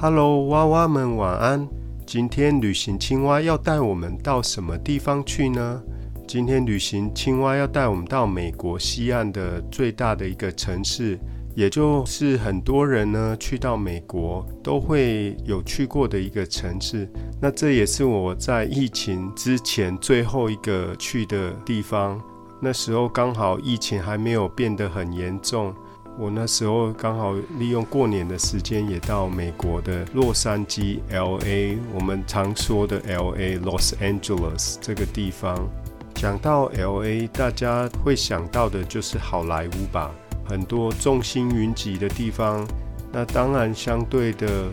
Hello，娃娃们晚安。今天旅行青蛙要带我们到什么地方去呢？今天旅行青蛙要带我们到美国西岸的最大的一个城市，也就是很多人呢去到美国都会有去过的一个城市。那这也是我在疫情之前最后一个去的地方。那时候刚好疫情还没有变得很严重，我那时候刚好利用过年的时间也到美国的洛杉矶 （L.A.），我们常说的 L.A.（Los Angeles） 这个地方。讲到 L A，大家会想到的就是好莱坞吧，很多众星云集的地方。那当然，相对的，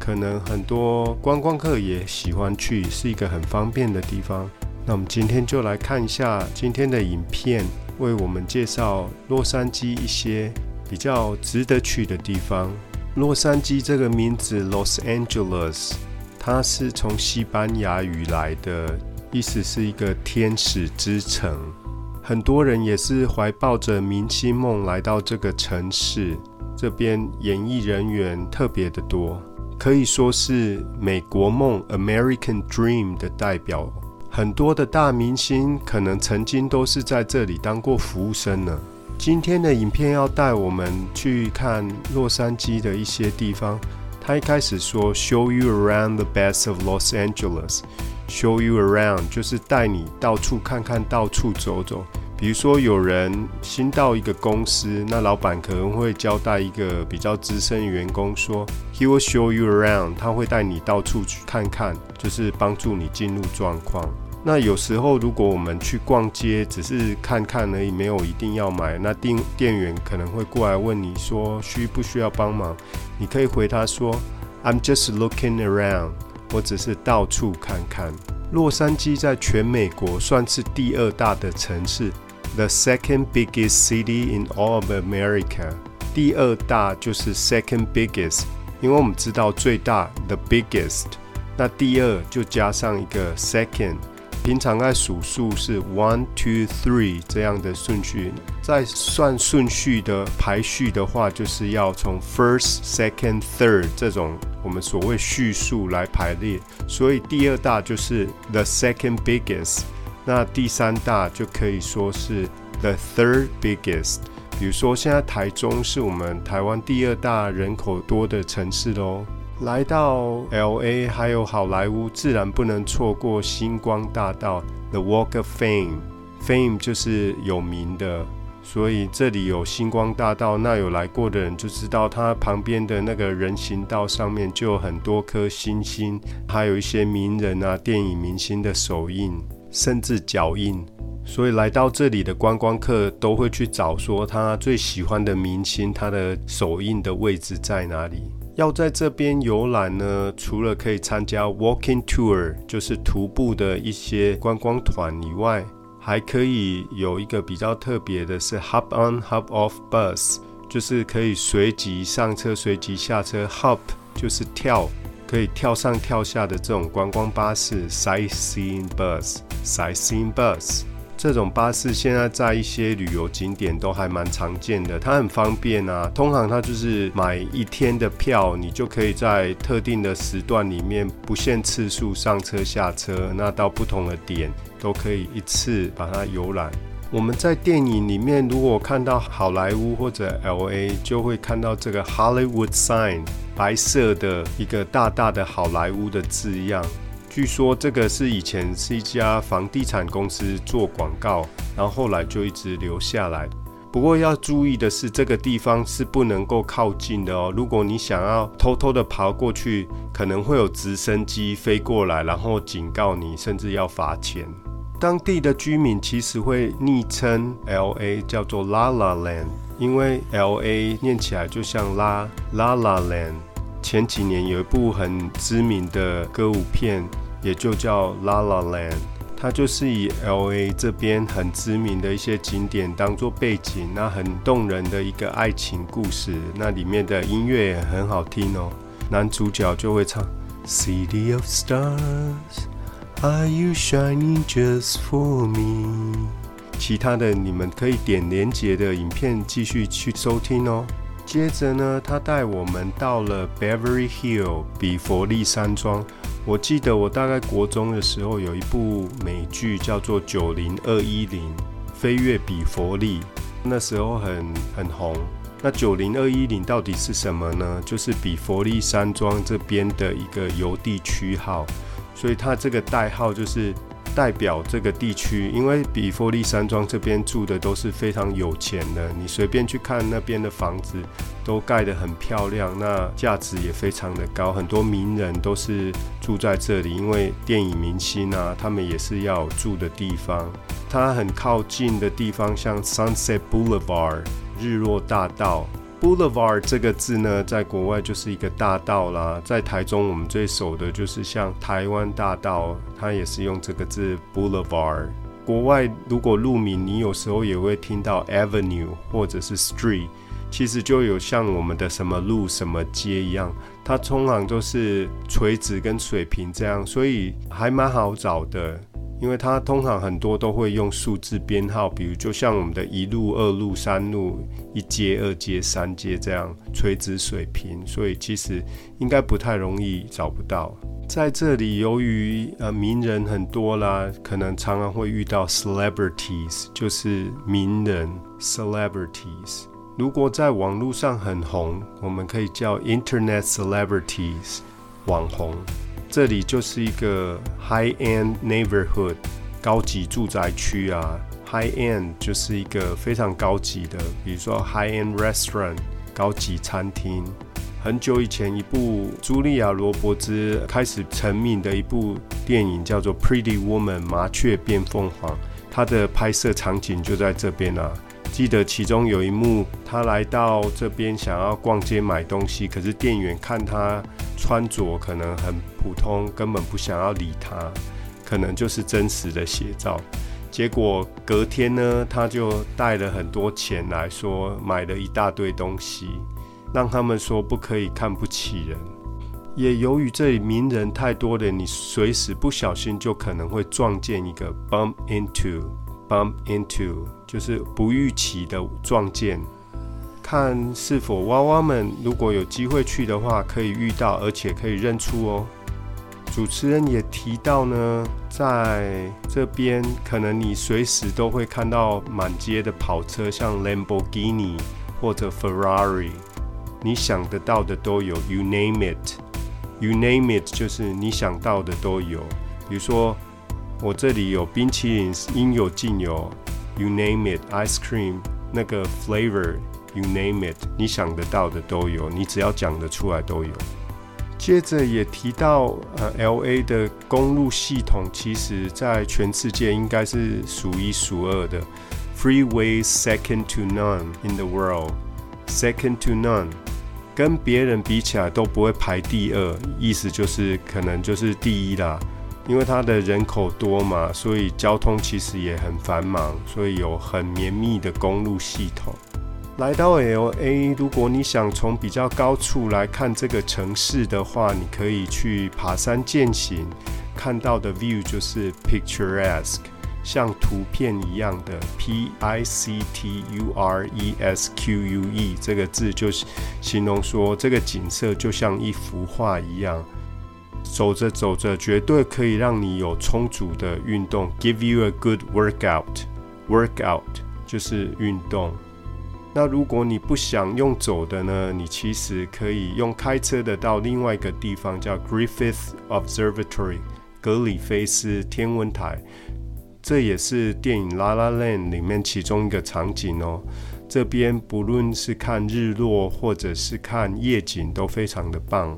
可能很多观光客也喜欢去，是一个很方便的地方。那我们今天就来看一下今天的影片，为我们介绍洛杉矶一些比较值得去的地方。洛杉矶这个名字 Los Angeles，它是从西班牙语来的。意思是一个天使之城，很多人也是怀抱着明星梦来到这个城市。这边演艺人员特别的多，可以说是美国梦 （American Dream） 的代表。很多的大明星可能曾经都是在这里当过服务生呢。今天的影片要带我们去看洛杉矶的一些地方。他一开始说：“Show you around the best of Los Angeles。” Show you around 就是带你到处看看，到处走走。比如说，有人新到一个公司，那老板可能会交代一个比较资深员工说：“He will show you around。”他会带你到处去看看，就是帮助你进入状况。那有时候，如果我们去逛街，只是看看而已，没有一定要买，那店店员可能会过来问你说：“需不需要帮忙？”你可以回他说：“I'm just looking around。”我只是到处看看。洛杉矶在全美国算是第二大的城市，the second biggest city in all of America。第二大就是 second biggest，因为我们知道最大 the biggest，那第二就加上一个 second。平常在数数是 one two three 这样的顺序，在算顺序的排序的话，就是要从 first second third 这种我们所谓序数来排列。所以第二大就是 the second biggest，那第三大就可以说是 the third biggest。比如说现在台中是我们台湾第二大人口多的城市喽。来到 L A 还有好莱坞，自然不能错过星光大道 The Walk of Fame。Fame 就是有名的，所以这里有星光大道。那有来过的人就知道，它旁边的那个人行道上面就有很多颗星星，还有一些名人啊、电影明星的手印，甚至脚印。所以来到这里的观光客都会去找说他最喜欢的明星，他的手印的位置在哪里。要在这边游览呢，除了可以参加 walking tour，就是徒步的一些观光团以外，还可以有一个比较特别的是 hop on hop off bus，就是可以随即上车、随即下车。hop 就是跳，可以跳上跳下的这种观光巴士 sightseeing bus，sightseeing bus。这种巴士现在在一些旅游景点都还蛮常见的，它很方便啊。通常它就是买一天的票，你就可以在特定的时段里面不限次数上车下车，那到不同的点都可以一次把它游览。我们在电影里面如果看到好莱坞或者 L A，就会看到这个 Hollywood sign，白色的一个大大的好莱坞的字样。据说这个是以前是一家房地产公司做广告，然后后来就一直留下来。不过要注意的是，这个地方是不能够靠近的哦。如果你想要偷偷的爬过去，可能会有直升机飞过来，然后警告你，甚至要罚钱。当地的居民其实会昵称 L A 叫做 La La Land，因为 L A 念起来就像拉 La La Land。前几年有一部很知名的歌舞片。也就叫 La La Land，它就是以 L A 这边很知名的一些景点当做背景，那很动人的一个爱情故事。那里面的音乐也很好听哦，男主角就会唱 City of Stars，Are you shining just for me？其他的你们可以点连接的影片继续去收听哦。接着呢，他带我们到了 Beverly Hill 比佛利山庄。我记得我大概国中的时候有一部美剧叫做《九零二一零飞跃比佛利》，那时候很很红。那九零二一零到底是什么呢？就是比佛利山庄这边的一个邮递区号，所以它这个代号就是代表这个地区。因为比佛利山庄这边住的都是非常有钱的，你随便去看那边的房子都盖得很漂亮，那价值也非常的高。很多名人都是住在这里，因为电影明星啊，他们也是要住的地方。它很靠近的地方，像 Sunset Boulevard。日落大道，Boulevard 这个字呢，在国外就是一个大道啦。在台中，我们最熟的就是像台湾大道，它也是用这个字 Boulevard。国外如果路名，你有时候也会听到 Avenue 或者是 Street，其实就有像我们的什么路、什么街一样，它通常都是垂直跟水平这样，所以还蛮好找的。因为它通常很多都会用数字编号，比如就像我们的一路、二路、三路、一阶、二阶、三阶这样垂直水平，所以其实应该不太容易找不到。在这里，由于呃名人很多啦，可能常常会遇到 celebrities，就是名人 celebrities。如果在网络上很红，我们可以叫 internet celebrities，网红。这里就是一个 high end neighborhood 高级住宅区啊，high end 就是一个非常高级的，比如说 high end restaurant 高级餐厅。很久以前，一部茱莉亚·罗伯兹开始成名的一部电影叫做《Pretty Woman》麻雀变凤凰，它的拍摄场景就在这边啊。记得其中有一幕，他来到这边想要逛街买东西，可是店员看他穿着可能很普通，根本不想要理他，可能就是真实的写照。结果隔天呢，他就带了很多钱来说买了一大堆东西，让他们说不可以看不起人。也由于这里名人太多了，你随时不小心就可能会撞见一个 bump into。Bump into 就是不预期的撞见，看是否娃娃们如果有机会去的话，可以遇到，而且可以认出哦。主持人也提到呢，在这边可能你随时都会看到满街的跑车，像 Lamborghini 或者 Ferrari，你想得到的都有。You name it，You name it 就是你想到的都有，比如说。我这里有冰淇淋，应有尽有，You name it，ice cream，那个 flavor You name it，你想得到的都有，你只要讲得出来都有。接着也提到，呃，L A 的公路系统，其实在全世界应该是数一数二的，freeway second to none in the world，second to none，跟别人比起来都不会排第二，意思就是可能就是第一啦。因为它的人口多嘛，所以交通其实也很繁忙，所以有很绵密的公路系统。来到 L A，如果你想从比较高处来看这个城市的话，你可以去爬山践行，看到的 view 就是 picturesque，像图片一样的 P I C T U R E S Q U E 这个字，就是形容说这个景色就像一幅画一样。走着走着，绝对可以让你有充足的运动，give you a good workout。workout 就是运动。那如果你不想用走的呢？你其实可以用开车的到另外一个地方，叫 Griffith Observatory，格里菲斯天文台。这也是电影《La La Land》里面其中一个场景哦。这边不论是看日落或者是看夜景，都非常的棒。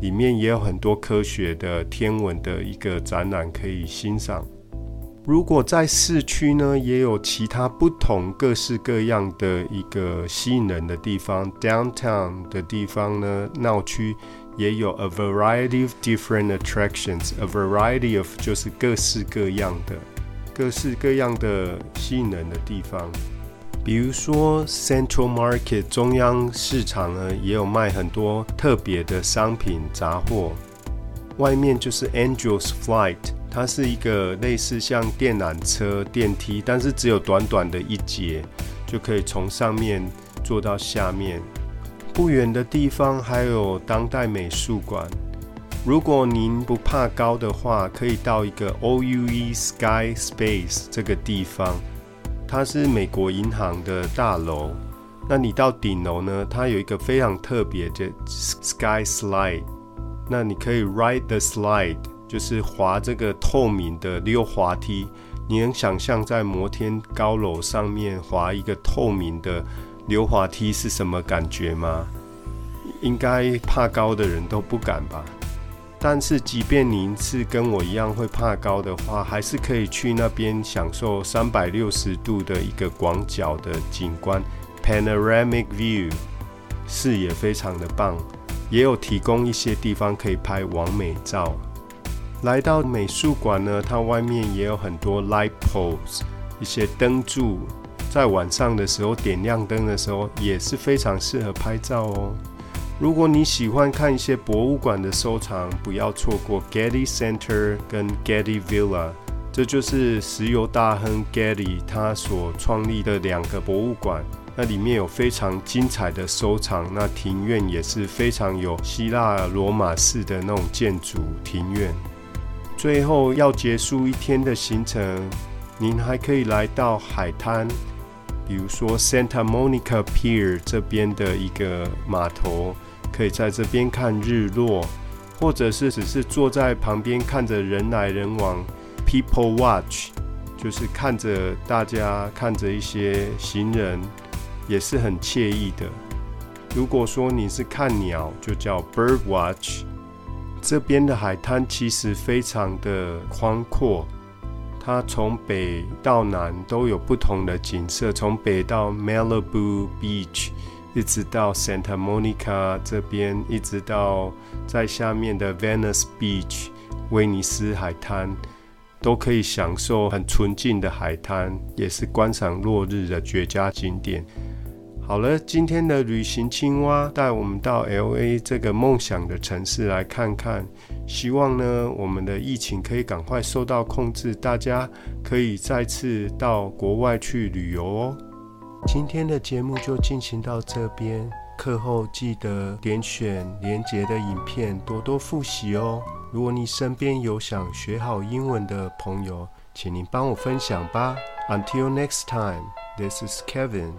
里面也有很多科学的天文的一个展览可以欣赏。如果在市区呢，也有其他不同各式各样的一个吸引人的地方。Downtown 的地方呢，闹区也有 a variety of different attractions。a variety of 就是各式各样的、各式各样的吸引人的地方。比如说，Central Market 中央市场呢，也有卖很多特别的商品杂货。外面就是 Angels Flight 它是一个类似像电缆车、电梯，但是只有短短的一节，就可以从上面坐到下面。不远的地方还有当代美术馆。如果您不怕高的话，可以到一个 OUE Sky Space 这个地方，它是美国银行的大楼。那你到顶楼呢？它有一个非常特别的 Sky Slide，那你可以 ride the slide，就是滑这个透明的溜滑梯。你能想象在摩天高楼上面滑一个透明的溜滑梯是什么感觉吗？应该怕高的人都不敢吧。但是，即便您是跟我一样会怕高的话，还是可以去那边享受三百六十度的一个广角的景观 （panoramic view），视野非常的棒，也有提供一些地方可以拍完美照。来到美术馆呢，它外面也有很多 light poles，一些灯柱，在晚上的时候点亮灯的时候，也是非常适合拍照哦。如果你喜欢看一些博物馆的收藏，不要错过 Getty Center 跟 Getty Villa，这就是石油大亨 Getty 他所创立的两个博物馆。那里面有非常精彩的收藏，那庭院也是非常有希腊罗马式的那种建筑庭院。最后要结束一天的行程，您还可以来到海滩，比如说 Santa Monica Pier 这边的一个码头。可以在这边看日落，或者是只是坐在旁边看着人来人往，people watch，就是看着大家看着一些行人，也是很惬意的。如果说你是看鸟，就叫 bird watch。这边的海滩其实非常的宽阔，它从北到南都有不同的景色，从北到 Malibu Beach。一直到 Santa Monica 这边，一直到在下面的 Venice Beach 威尼斯海滩，都可以享受很纯净的海滩，也是观赏落日的绝佳景点。好了，今天的旅行青蛙带我们到 LA 这个梦想的城市来看看，希望呢我们的疫情可以赶快受到控制，大家可以再次到国外去旅游哦。今天的节目就进行到这边，课后记得点选连结的影片，多多复习哦。如果你身边有想学好英文的朋友，请您帮我分享吧。Until next time, this is Kevin.